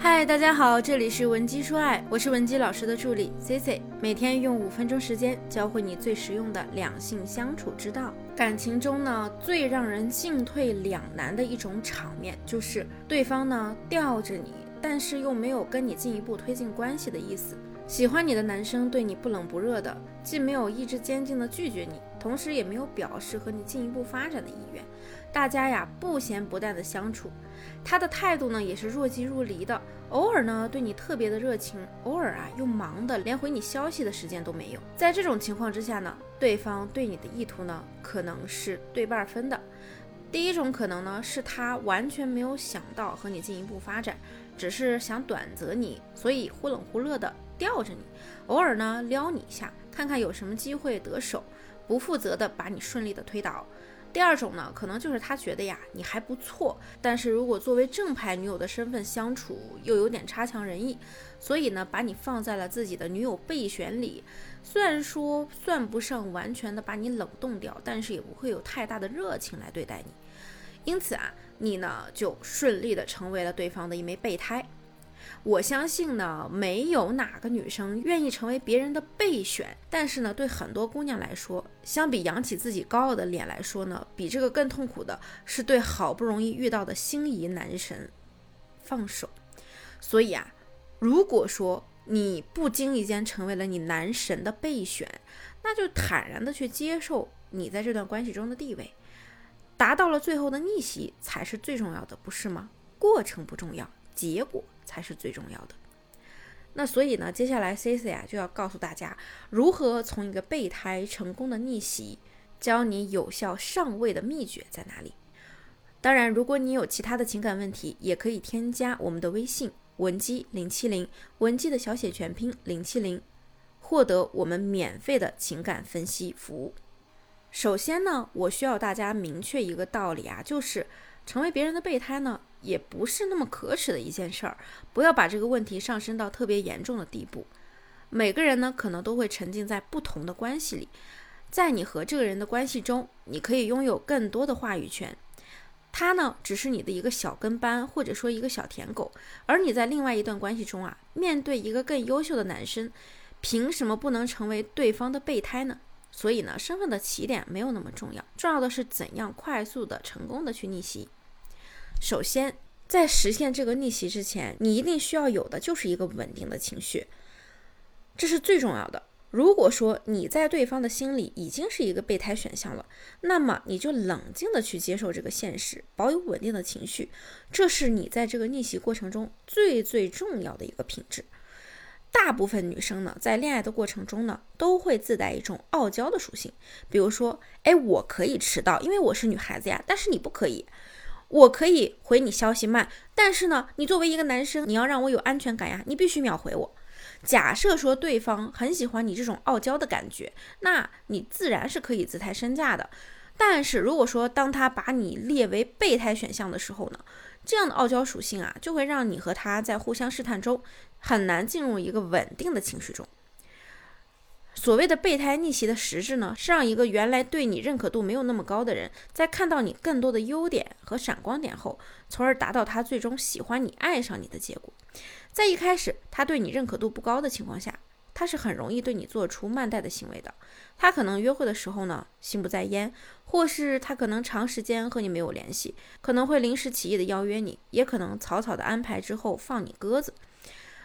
嗨，大家好，这里是文姬说爱，我是文姬老师的助理 C C，每天用五分钟时间教会你最实用的两性相处之道。感情中呢，最让人进退两难的一种场面，就是对方呢吊着你，但是又没有跟你进一步推进关系的意思。喜欢你的男生对你不冷不热的，既没有意志坚定的拒绝你，同时也没有表示和你进一步发展的意愿。大家呀不咸不淡的相处，他的态度呢也是若即若离的，偶尔呢对你特别的热情，偶尔啊又忙的连回你消息的时间都没有。在这种情况之下呢，对方对你的意图呢可能是对半分的。第一种可能呢是他完全没有想到和你进一步发展，只是想短择你，所以忽冷忽热的。吊着你，偶尔呢撩你一下，看看有什么机会得手，不负责的把你顺利的推倒。第二种呢，可能就是他觉得呀你还不错，但是如果作为正牌女友的身份相处又有点差强人意，所以呢把你放在了自己的女友备选里。虽然说算不上完全的把你冷冻掉，但是也不会有太大的热情来对待你。因此啊，你呢就顺利的成为了对方的一枚备胎。我相信呢，没有哪个女生愿意成为别人的备选。但是呢，对很多姑娘来说，相比扬起自己高傲的脸来说呢，比这个更痛苦的是对好不容易遇到的心仪男神放手。所以啊，如果说你不经意间成为了你男神的备选，那就坦然的去接受你在这段关系中的地位，达到了最后的逆袭才是最重要的，不是吗？过程不重要，结果。才是最重要的。那所以呢，接下来 C C 啊就要告诉大家如何从一个备胎成功的逆袭，教你有效上位的秘诀在哪里。当然，如果你有其他的情感问题，也可以添加我们的微信文姬零七零，文姬的小写全拼零七零，获得我们免费的情感分析服务。首先呢，我需要大家明确一个道理啊，就是成为别人的备胎呢。也不是那么可耻的一件事儿，不要把这个问题上升到特别严重的地步。每个人呢，可能都会沉浸在不同的关系里，在你和这个人的关系中，你可以拥有更多的话语权。他呢，只是你的一个小跟班，或者说一个小舔狗。而你在另外一段关系中啊，面对一个更优秀的男生，凭什么不能成为对方的备胎呢？所以呢，身份的起点没有那么重要，重要的是怎样快速的、成功的去逆袭。首先，在实现这个逆袭之前，你一定需要有的就是一个稳定的情绪，这是最重要的。如果说你在对方的心里已经是一个备胎选项了，那么你就冷静的去接受这个现实，保有稳定的情绪，这是你在这个逆袭过程中最最重要的一个品质。大部分女生呢，在恋爱的过程中呢，都会自带一种傲娇的属性，比如说，哎，我可以迟到，因为我是女孩子呀，但是你不可以。我可以回你消息慢，但是呢，你作为一个男生，你要让我有安全感呀，你必须秒回我。假设说对方很喜欢你这种傲娇的感觉，那你自然是可以姿态身价的。但是如果说当他把你列为备胎选项的时候呢，这样的傲娇属性啊，就会让你和他在互相试探中很难进入一个稳定的情绪中。所谓的备胎逆袭的实质呢，是让一个原来对你认可度没有那么高的人，在看到你更多的优点和闪光点后，从而达到他最终喜欢你、爱上你的结果。在一开始他对你认可度不高的情况下，他是很容易对你做出慢待的行为的。他可能约会的时候呢心不在焉，或是他可能长时间和你没有联系，可能会临时起意的邀约你，也可能草草的安排之后放你鸽子。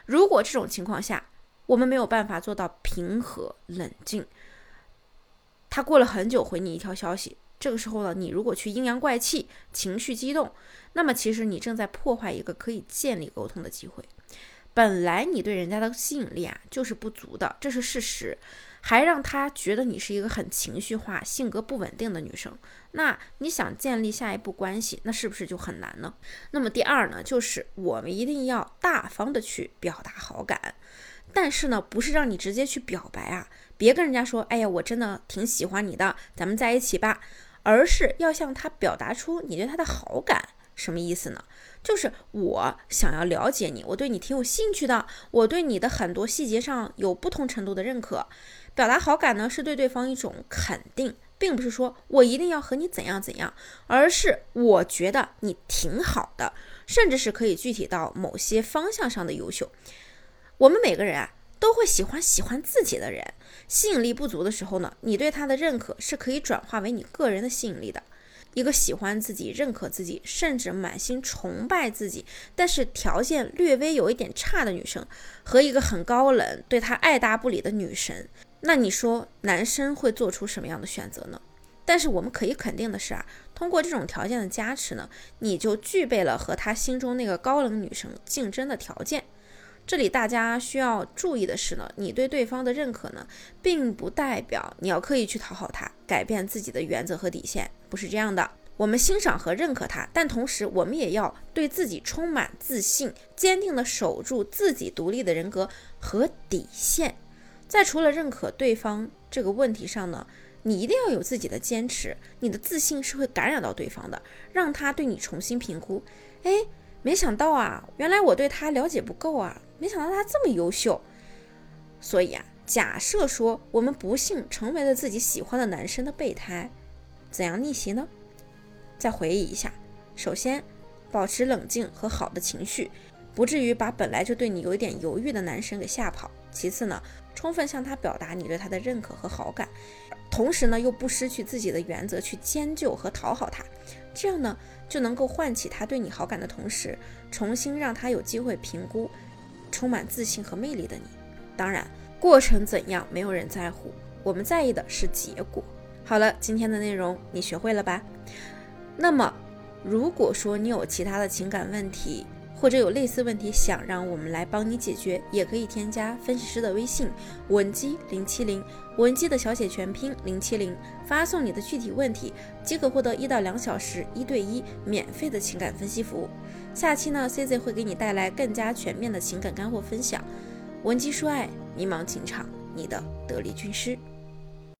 如果这种情况下，我们没有办法做到平和冷静。他过了很久回你一条消息，这个时候呢，你如果去阴阳怪气、情绪激动，那么其实你正在破坏一个可以建立沟通的机会。本来你对人家的吸引力啊就是不足的，这是事实，还让他觉得你是一个很情绪化、性格不稳定的女生，那你想建立下一步关系，那是不是就很难呢？那么第二呢，就是我们一定要大方的去表达好感。但是呢，不是让你直接去表白啊，别跟人家说，哎呀，我真的挺喜欢你的，咱们在一起吧，而是要向他表达出你对他的好感。什么意思呢？就是我想要了解你，我对你挺有兴趣的，我对你的很多细节上有不同程度的认可。表达好感呢，是对对方一种肯定，并不是说我一定要和你怎样怎样，而是我觉得你挺好的。甚至是可以具体到某些方向上的优秀。我们每个人啊，都会喜欢喜欢自己的人。吸引力不足的时候呢，你对他的认可是可以转化为你个人的吸引力的。一个喜欢自己、认可自己，甚至满心崇拜自己，但是条件略微有一点差的女生，和一个很高冷、对她爱答不理的女神，那你说男生会做出什么样的选择呢？但是我们可以肯定的是啊，通过这种条件的加持呢，你就具备了和他心中那个高冷女生竞争的条件。这里大家需要注意的是呢，你对对方的认可呢，并不代表你要刻意去讨好他，改变自己的原则和底线，不是这样的。我们欣赏和认可他，但同时我们也要对自己充满自信，坚定地守住自己独立的人格和底线。在除了认可对方这个问题上呢，你一定要有自己的坚持，你的自信是会感染到对方的，让他对你重新评估。哎，没想到啊，原来我对他了解不够啊。没想到他这么优秀，所以啊，假设说我们不幸成为了自己喜欢的男生的备胎，怎样逆袭呢？再回忆一下，首先保持冷静和好的情绪，不至于把本来就对你有一点犹豫的男生给吓跑。其次呢，充分向他表达你对他的认可和好感，同时呢又不失去自己的原则去迁就和讨好他，这样呢就能够唤起他对你好感的同时，重新让他有机会评估。充满自信和魅力的你，当然，过程怎样没有人在乎，我们在意的是结果。好了，今天的内容你学会了吧？那么，如果说你有其他的情感问题，或者有类似问题想让我们来帮你解决，也可以添加分析师的微信文姬零七零，文姬的小写全拼零七零，发送你的具体问题，即可获得一到两小时一对一免费的情感分析服务。下期呢，C Z 会给你带来更加全面的情感干货分享。文姬说爱，迷茫情场，你的得力军师。